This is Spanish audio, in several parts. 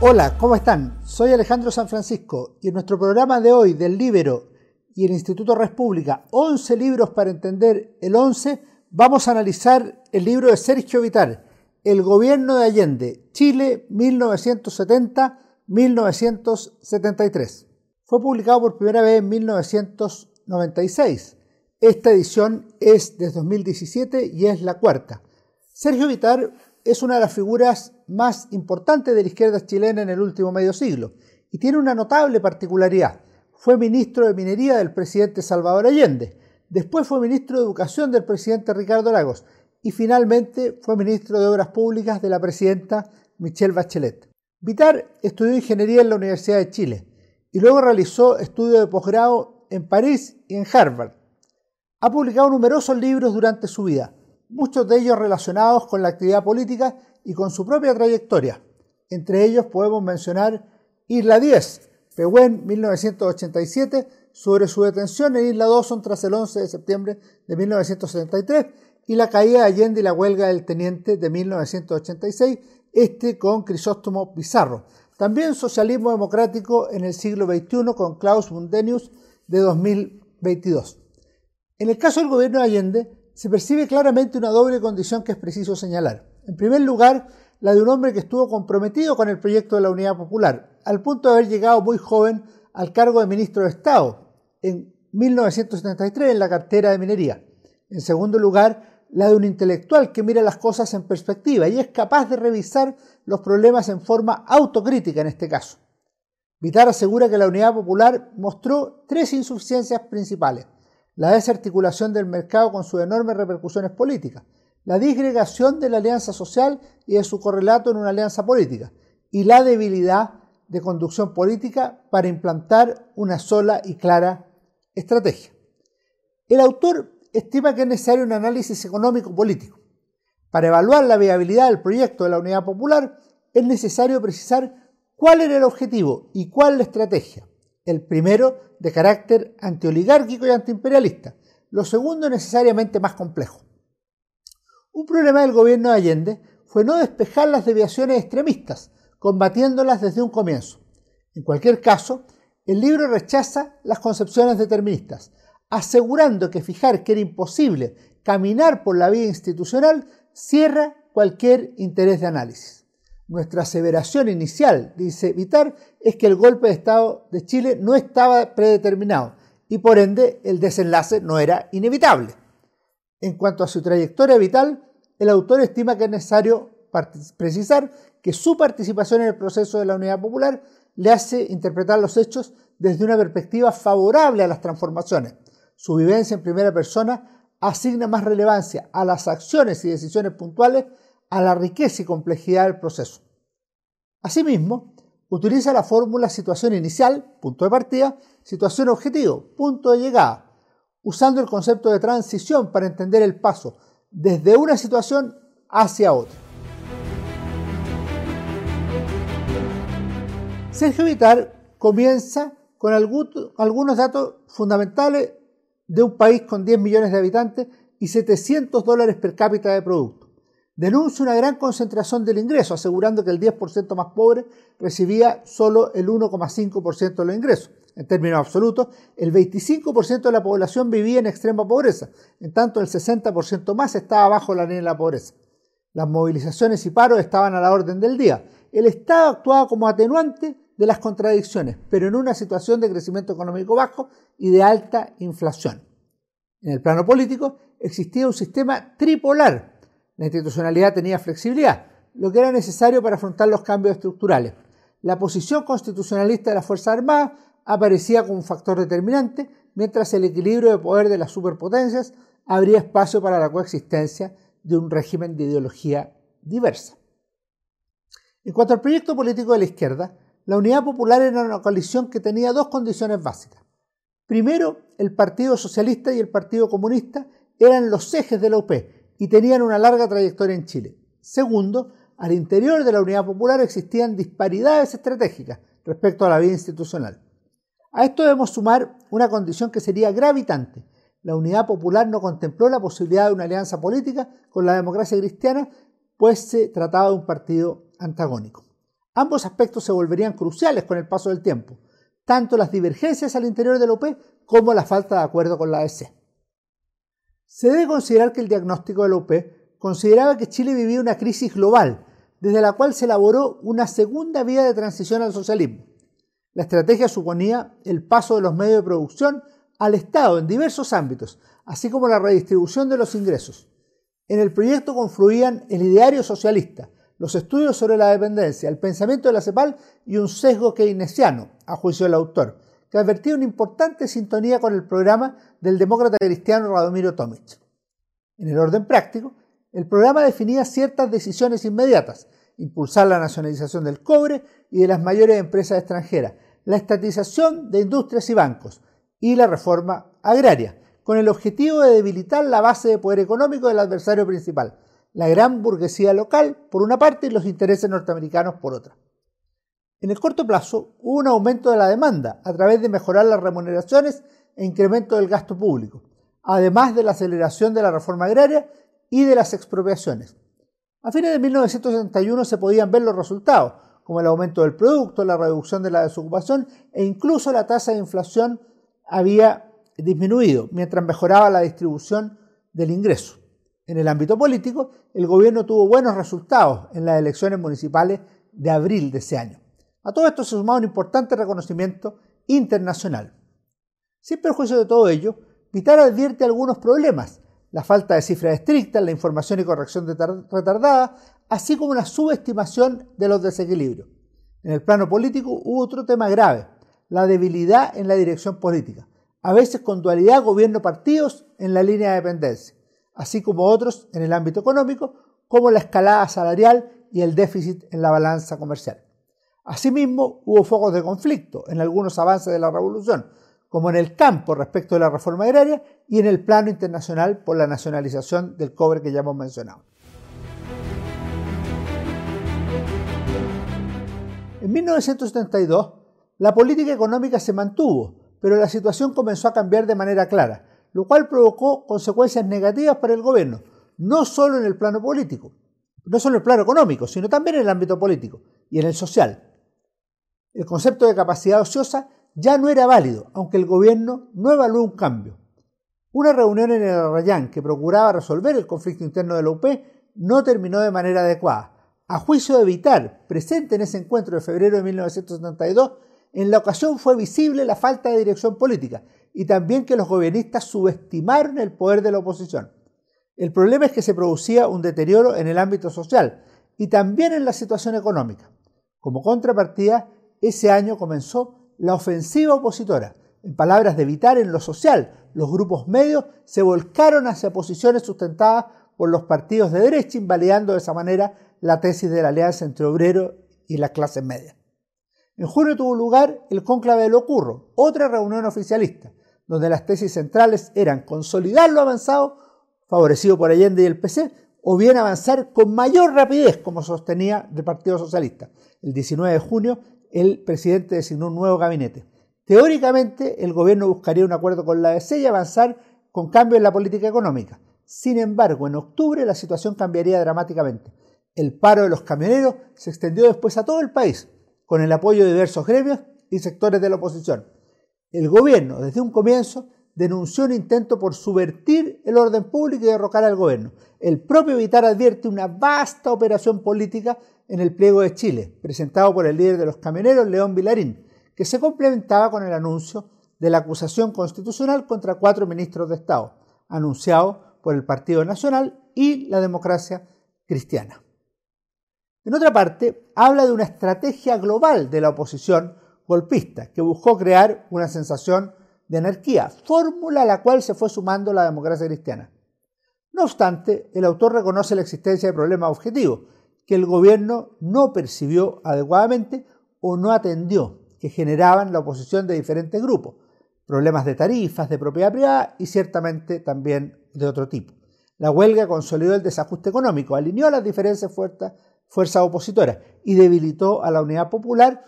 Hola, ¿cómo están? Soy Alejandro San Francisco y en nuestro programa de hoy del Libero y el Instituto República, 11 libros para entender el 11, vamos a analizar el libro de Sergio Vitar, El gobierno de Allende, Chile 1970-1973. Fue publicado por primera vez en 1996. Esta edición es de 2017 y es la cuarta. Sergio Vitar es una de las figuras más importantes de la izquierda chilena en el último medio siglo y tiene una notable particularidad. Fue ministro de Minería del presidente Salvador Allende, después fue ministro de Educación del presidente Ricardo Lagos y finalmente fue ministro de Obras Públicas de la presidenta Michelle Bachelet. Vitar estudió ingeniería en la Universidad de Chile y luego realizó estudios de posgrado en París y en Harvard. Ha publicado numerosos libros durante su vida, muchos de ellos relacionados con la actividad política y con su propia trayectoria. Entre ellos podemos mencionar Isla 10, Pehuen 1987, sobre su detención en Isla Dawson tras el 11 de septiembre de 1973 y la caída de Allende y la huelga del teniente de 1986, este con Crisóstomo Pizarro. También Socialismo Democrático en el siglo XXI con Klaus Mundenius de 2022. En el caso del gobierno de Allende, se percibe claramente una doble condición que es preciso señalar. En primer lugar, la de un hombre que estuvo comprometido con el proyecto de la Unidad Popular, al punto de haber llegado muy joven al cargo de ministro de Estado en 1973 en la cartera de minería. En segundo lugar, la de un intelectual que mira las cosas en perspectiva y es capaz de revisar los problemas en forma autocrítica en este caso. Vitar asegura que la Unidad Popular mostró tres insuficiencias principales la desarticulación del mercado con sus enormes repercusiones políticas, la disgregación de la alianza social y de su correlato en una alianza política, y la debilidad de conducción política para implantar una sola y clara estrategia. El autor estima que es necesario un análisis económico-político. Para evaluar la viabilidad del proyecto de la Unidad Popular es necesario precisar cuál era el objetivo y cuál la estrategia. El primero de carácter antioligárquico y antiimperialista, lo segundo necesariamente más complejo. Un problema del gobierno de Allende fue no despejar las deviaciones extremistas, combatiéndolas desde un comienzo. En cualquier caso, el libro rechaza las concepciones deterministas, asegurando que fijar que era imposible caminar por la vía institucional cierra cualquier interés de análisis. Nuestra aseveración inicial, dice Vitar, es que el golpe de Estado de Chile no estaba predeterminado y por ende el desenlace no era inevitable. En cuanto a su trayectoria vital, el autor estima que es necesario precisar que su participación en el proceso de la Unidad Popular le hace interpretar los hechos desde una perspectiva favorable a las transformaciones. Su vivencia en primera persona asigna más relevancia a las acciones y decisiones puntuales a la riqueza y complejidad del proceso. Asimismo, utiliza la fórmula situación inicial, punto de partida, situación objetivo, punto de llegada, usando el concepto de transición para entender el paso desde una situación hacia otra. Sergio Vitar comienza con algunos datos fundamentales de un país con 10 millones de habitantes y 700 dólares per cápita de producto denuncia una gran concentración del ingreso, asegurando que el 10% más pobre recibía solo el 1,5% de los ingresos. En términos absolutos, el 25% de la población vivía en extrema pobreza, en tanto el 60% más estaba bajo la línea de la pobreza. Las movilizaciones y paros estaban a la orden del día. El Estado actuaba como atenuante de las contradicciones, pero en una situación de crecimiento económico bajo y de alta inflación. En el plano político existía un sistema tripolar la institucionalidad tenía flexibilidad, lo que era necesario para afrontar los cambios estructurales. La posición constitucionalista de las Fuerzas Armadas aparecía como un factor determinante, mientras el equilibrio de poder de las superpotencias abría espacio para la coexistencia de un régimen de ideología diversa. En cuanto al proyecto político de la izquierda, la Unidad Popular era una coalición que tenía dos condiciones básicas. Primero, el Partido Socialista y el Partido Comunista eran los ejes de la UP y tenían una larga trayectoria en Chile. Segundo, al interior de la Unidad Popular existían disparidades estratégicas respecto a la vida institucional. A esto debemos sumar una condición que sería gravitante. La Unidad Popular no contempló la posibilidad de una alianza política con la democracia cristiana, pues se trataba de un partido antagónico. Ambos aspectos se volverían cruciales con el paso del tiempo, tanto las divergencias al interior de la UP como la falta de acuerdo con la AEC. Se debe considerar que el diagnóstico de UP consideraba que Chile vivía una crisis global, desde la cual se elaboró una segunda vía de transición al socialismo. La estrategia suponía el paso de los medios de producción al Estado en diversos ámbitos, así como la redistribución de los ingresos. En el proyecto confluían el ideario socialista, los estudios sobre la dependencia, el pensamiento de la CEPAL y un sesgo keynesiano, a juicio del autor, que advertía una importante sintonía con el programa del demócrata cristiano Radomiro Tomic. En el orden práctico, el programa definía ciertas decisiones inmediatas, impulsar la nacionalización del cobre y de las mayores empresas extranjeras, la estatización de industrias y bancos y la reforma agraria, con el objetivo de debilitar la base de poder económico del adversario principal, la gran burguesía local por una parte y los intereses norteamericanos por otra. En el corto plazo hubo un aumento de la demanda a través de mejorar las remuneraciones e incremento del gasto público, además de la aceleración de la reforma agraria y de las expropiaciones. A fines de 1971 se podían ver los resultados, como el aumento del producto, la reducción de la desocupación e incluso la tasa de inflación había disminuido, mientras mejoraba la distribución del ingreso. En el ámbito político, el gobierno tuvo buenos resultados en las elecciones municipales de abril de ese año. A todo esto se sumaba un importante reconocimiento internacional. Sin perjuicio de todo ello, Vitar advierte algunos problemas, la falta de cifras estrictas, la información y corrección retardada, así como una subestimación de los desequilibrios. En el plano político hubo otro tema grave, la debilidad en la dirección política, a veces con dualidad gobierno-partidos en la línea de dependencia, así como otros en el ámbito económico, como la escalada salarial y el déficit en la balanza comercial. Asimismo, hubo focos de conflicto en algunos avances de la revolución, como en el campo respecto de la reforma agraria y en el plano internacional por la nacionalización del cobre que ya hemos mencionado. En 1972, la política económica se mantuvo, pero la situación comenzó a cambiar de manera clara, lo cual provocó consecuencias negativas para el gobierno, no solo en el plano político, no solo en el plano económico, sino también en el ámbito político y en el social. El concepto de capacidad ociosa ya no era válido, aunque el gobierno no evaluó un cambio. Una reunión en el Arrayán que procuraba resolver el conflicto interno de la UP no terminó de manera adecuada. A juicio de Vitar, presente en ese encuentro de febrero de 1972, en la ocasión fue visible la falta de dirección política y también que los gobiernistas subestimaron el poder de la oposición. El problema es que se producía un deterioro en el ámbito social y también en la situación económica. Como contrapartida, ese año comenzó la ofensiva opositora. En palabras de Vitar, en lo social, los grupos medios se volcaron hacia posiciones sustentadas por los partidos de derecha, invalidando de esa manera la tesis de la alianza entre obrero y las clases medias. En junio tuvo lugar el cónclave de Locurro, otra reunión oficialista, donde las tesis centrales eran consolidar lo avanzado, favorecido por Allende y el PC, o bien avanzar con mayor rapidez, como sostenía el Partido Socialista. El 19 de junio el presidente designó un nuevo gabinete. Teóricamente, el gobierno buscaría un acuerdo con la ADC y avanzar con cambios en la política económica. Sin embargo, en octubre la situación cambiaría dramáticamente. El paro de los camioneros se extendió después a todo el país, con el apoyo de diversos gremios y sectores de la oposición. El gobierno, desde un comienzo, denunció un intento por subvertir el orden público y derrocar al gobierno. El propio Vitar advierte una vasta operación política en el pliego de Chile, presentado por el líder de los camioneros, León Vilarín, que se complementaba con el anuncio de la acusación constitucional contra cuatro ministros de Estado, anunciado por el Partido Nacional y la democracia cristiana. En otra parte, habla de una estrategia global de la oposición golpista que buscó crear una sensación de anarquía, fórmula a la cual se fue sumando la democracia cristiana. No obstante, el autor reconoce la existencia de problemas objetivos, que el gobierno no percibió adecuadamente o no atendió, que generaban la oposición de diferentes grupos, problemas de tarifas, de propiedad privada y ciertamente también de otro tipo. La huelga consolidó el desajuste económico, alineó las diferentes fuerzas, opositoras y debilitó a la unidad popular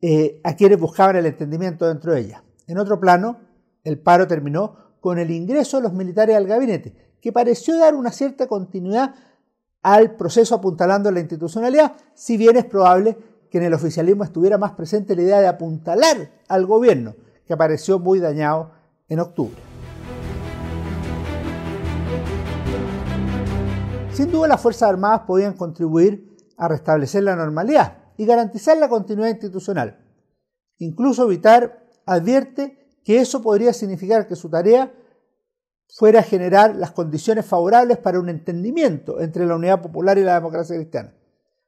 eh, a quienes buscaban el entendimiento dentro de ella. En otro plano, el paro terminó con el ingreso de los militares al gabinete, que pareció dar una cierta continuidad al proceso apuntalando la institucionalidad, si bien es probable que en el oficialismo estuviera más presente la idea de apuntalar al gobierno, que apareció muy dañado en octubre. Sin duda las Fuerzas Armadas podían contribuir a restablecer la normalidad y garantizar la continuidad institucional. Incluso Vitar advierte que eso podría significar que su tarea fuera generar las condiciones favorables para un entendimiento entre la unidad popular y la democracia cristiana.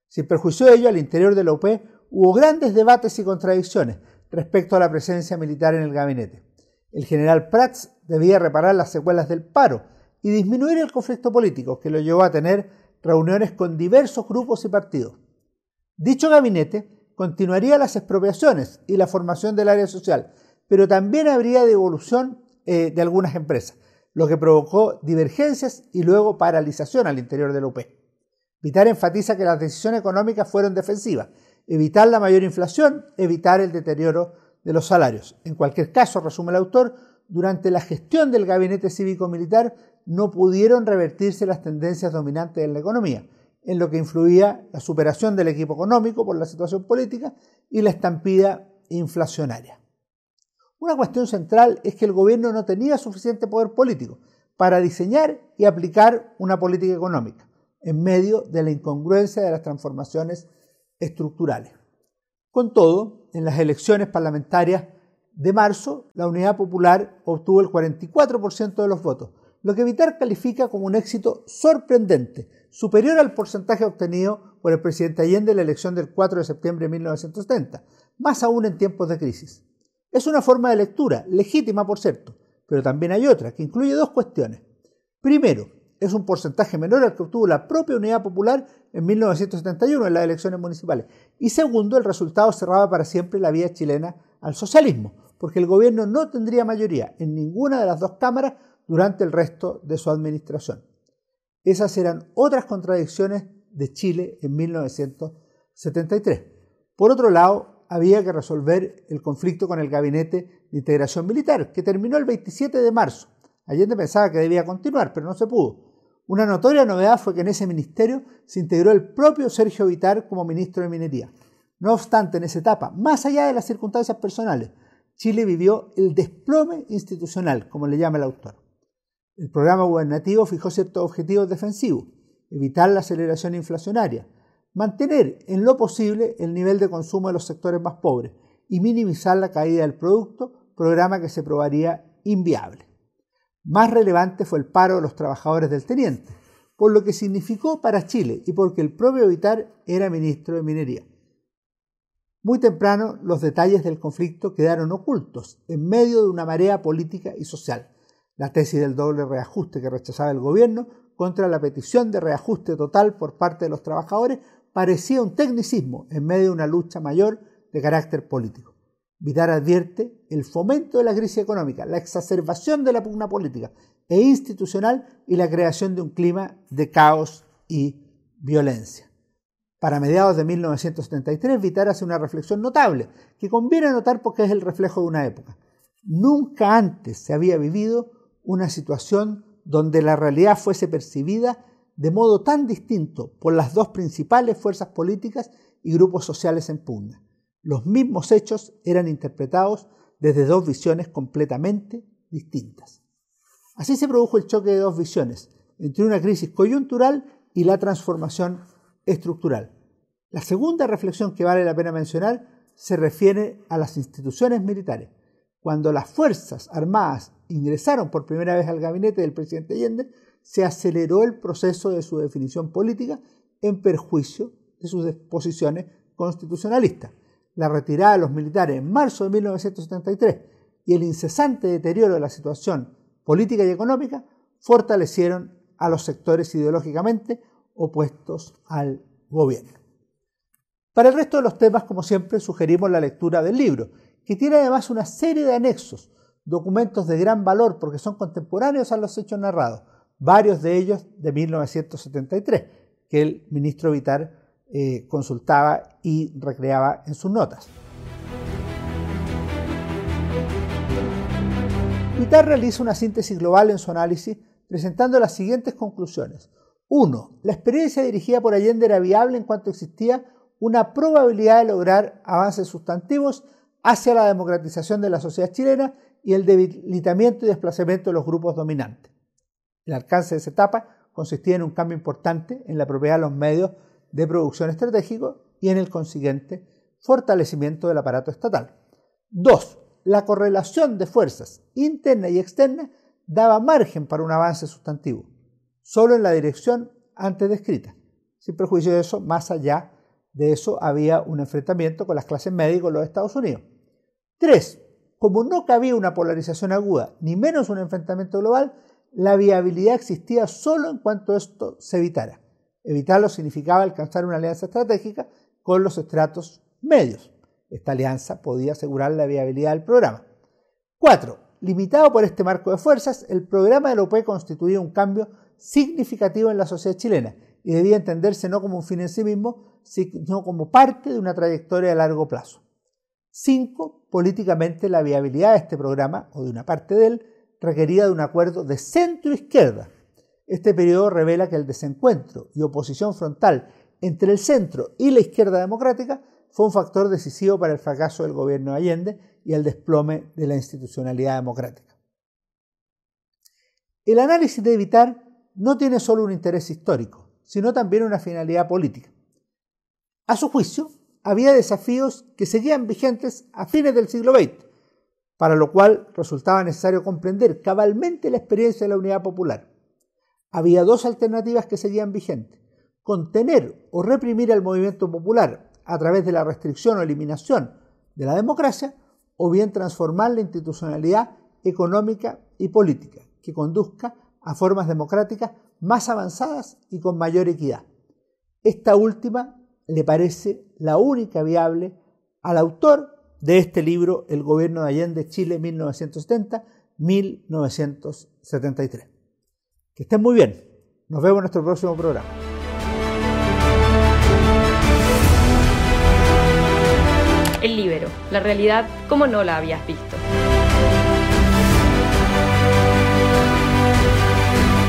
Sin perjuicio de ello, al interior de la UP hubo grandes debates y contradicciones respecto a la presencia militar en el gabinete. El general Prats debía reparar las secuelas del paro y disminuir el conflicto político que lo llevó a tener reuniones con diversos grupos y partidos. Dicho gabinete continuaría las expropiaciones y la formación del área social, pero también habría devolución eh, de algunas empresas, lo que provocó divergencias y luego paralización al interior de la UP. Vitar enfatiza que las decisiones económicas fueron defensivas, evitar la mayor inflación, evitar el deterioro de los salarios. En cualquier caso, resume el autor, durante la gestión del gabinete cívico-militar no pudieron revertirse las tendencias dominantes en la economía, en lo que influía la superación del equipo económico por la situación política y la estampida inflacionaria. Una cuestión central es que el gobierno no tenía suficiente poder político para diseñar y aplicar una política económica en medio de la incongruencia de las transformaciones estructurales. Con todo, en las elecciones parlamentarias de marzo, la Unidad Popular obtuvo el 44% de los votos, lo que Vitar califica como un éxito sorprendente, superior al porcentaje obtenido por el presidente Allende en la elección del 4 de septiembre de 1970, más aún en tiempos de crisis. Es una forma de lectura, legítima por cierto, pero también hay otra, que incluye dos cuestiones. Primero, es un porcentaje menor al que obtuvo la propia Unidad Popular en 1971 en las elecciones municipales. Y segundo, el resultado cerraba para siempre la vía chilena al socialismo, porque el gobierno no tendría mayoría en ninguna de las dos cámaras durante el resto de su administración. Esas eran otras contradicciones de Chile en 1973. Por otro lado, había que resolver el conflicto con el Gabinete de Integración Militar, que terminó el 27 de marzo. Allende pensaba que debía continuar, pero no se pudo. Una notoria novedad fue que en ese ministerio se integró el propio Sergio Vitar como ministro de Minería. No obstante, en esa etapa, más allá de las circunstancias personales, Chile vivió el desplome institucional, como le llama el autor. El programa gubernativo fijó ciertos objetivos defensivos, evitar la aceleración inflacionaria, mantener en lo posible el nivel de consumo de los sectores más pobres y minimizar la caída del producto, programa que se probaría inviable. Más relevante fue el paro de los trabajadores del teniente, por lo que significó para Chile y porque el propio Vitar era ministro de Minería. Muy temprano los detalles del conflicto quedaron ocultos en medio de una marea política y social. La tesis del doble reajuste que rechazaba el gobierno contra la petición de reajuste total por parte de los trabajadores parecía un tecnicismo en medio de una lucha mayor de carácter político. Vidar advierte el fomento de la crisis económica, la exacerbación de la pugna política e institucional y la creación de un clima de caos y violencia. Para mediados de 1973, Vitar hace una reflexión notable, que conviene notar porque es el reflejo de una época. Nunca antes se había vivido una situación donde la realidad fuese percibida de modo tan distinto por las dos principales fuerzas políticas y grupos sociales en pugna. Los mismos hechos eran interpretados desde dos visiones completamente distintas. Así se produjo el choque de dos visiones, entre una crisis coyuntural y la transformación estructural. La segunda reflexión que vale la pena mencionar se refiere a las instituciones militares. Cuando las Fuerzas Armadas ingresaron por primera vez al gabinete del presidente Allende, se aceleró el proceso de su definición política en perjuicio de sus posiciones constitucionalistas la retirada de los militares en marzo de 1973 y el incesante deterioro de la situación política y económica fortalecieron a los sectores ideológicamente opuestos al gobierno. Para el resto de los temas, como siempre, sugerimos la lectura del libro, que tiene además una serie de anexos, documentos de gran valor porque son contemporáneos a los hechos narrados, varios de ellos de 1973, que el ministro Vitar eh, consultaba y recreaba en sus notas. Vitar realiza una síntesis global en su análisis presentando las siguientes conclusiones. 1. La experiencia dirigida por Allende era viable en cuanto existía una probabilidad de lograr avances sustantivos hacia la democratización de la sociedad chilena y el debilitamiento y desplazamiento de los grupos dominantes. El alcance de esa etapa consistía en un cambio importante en la propiedad de los medios de producción estratégico y en el consiguiente fortalecimiento del aparato estatal. Dos, la correlación de fuerzas interna y externa daba margen para un avance sustantivo, solo en la dirección antes descrita. Sin perjuicio de eso, más allá de eso había un enfrentamiento con las clases médicas de los Estados Unidos. Tres, como no cabía una polarización aguda, ni menos un enfrentamiento global, la viabilidad existía solo en cuanto esto se evitara. Evitarlo significaba alcanzar una alianza estratégica con los estratos medios. Esta alianza podía asegurar la viabilidad del programa. 4. Limitado por este marco de fuerzas, el programa de la OPE constituía un cambio significativo en la sociedad chilena y debía entenderse no como un fin en sí mismo, sino como parte de una trayectoria a largo plazo. 5. Políticamente la viabilidad de este programa, o de una parte de él, requería de un acuerdo de centro-izquierda. Este periodo revela que el desencuentro y oposición frontal entre el centro y la izquierda democrática fue un factor decisivo para el fracaso del gobierno de Allende y el desplome de la institucionalidad democrática. El análisis de evitar no tiene solo un interés histórico, sino también una finalidad política. A su juicio, había desafíos que seguían vigentes a fines del siglo XX, para lo cual resultaba necesario comprender cabalmente la experiencia de la unidad popular. Había dos alternativas que seguían vigentes, contener o reprimir el movimiento popular a través de la restricción o eliminación de la democracia, o bien transformar la institucionalidad económica y política, que conduzca a formas democráticas más avanzadas y con mayor equidad. Esta última le parece la única viable al autor de este libro, El gobierno de Allende, Chile 1970-1973. Que estén muy bien. Nos vemos en nuestro próximo programa. El libro, la realidad como no la habías visto.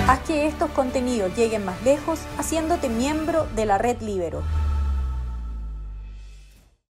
Haz que estos contenidos lleguen más lejos haciéndote miembro de la red Libero.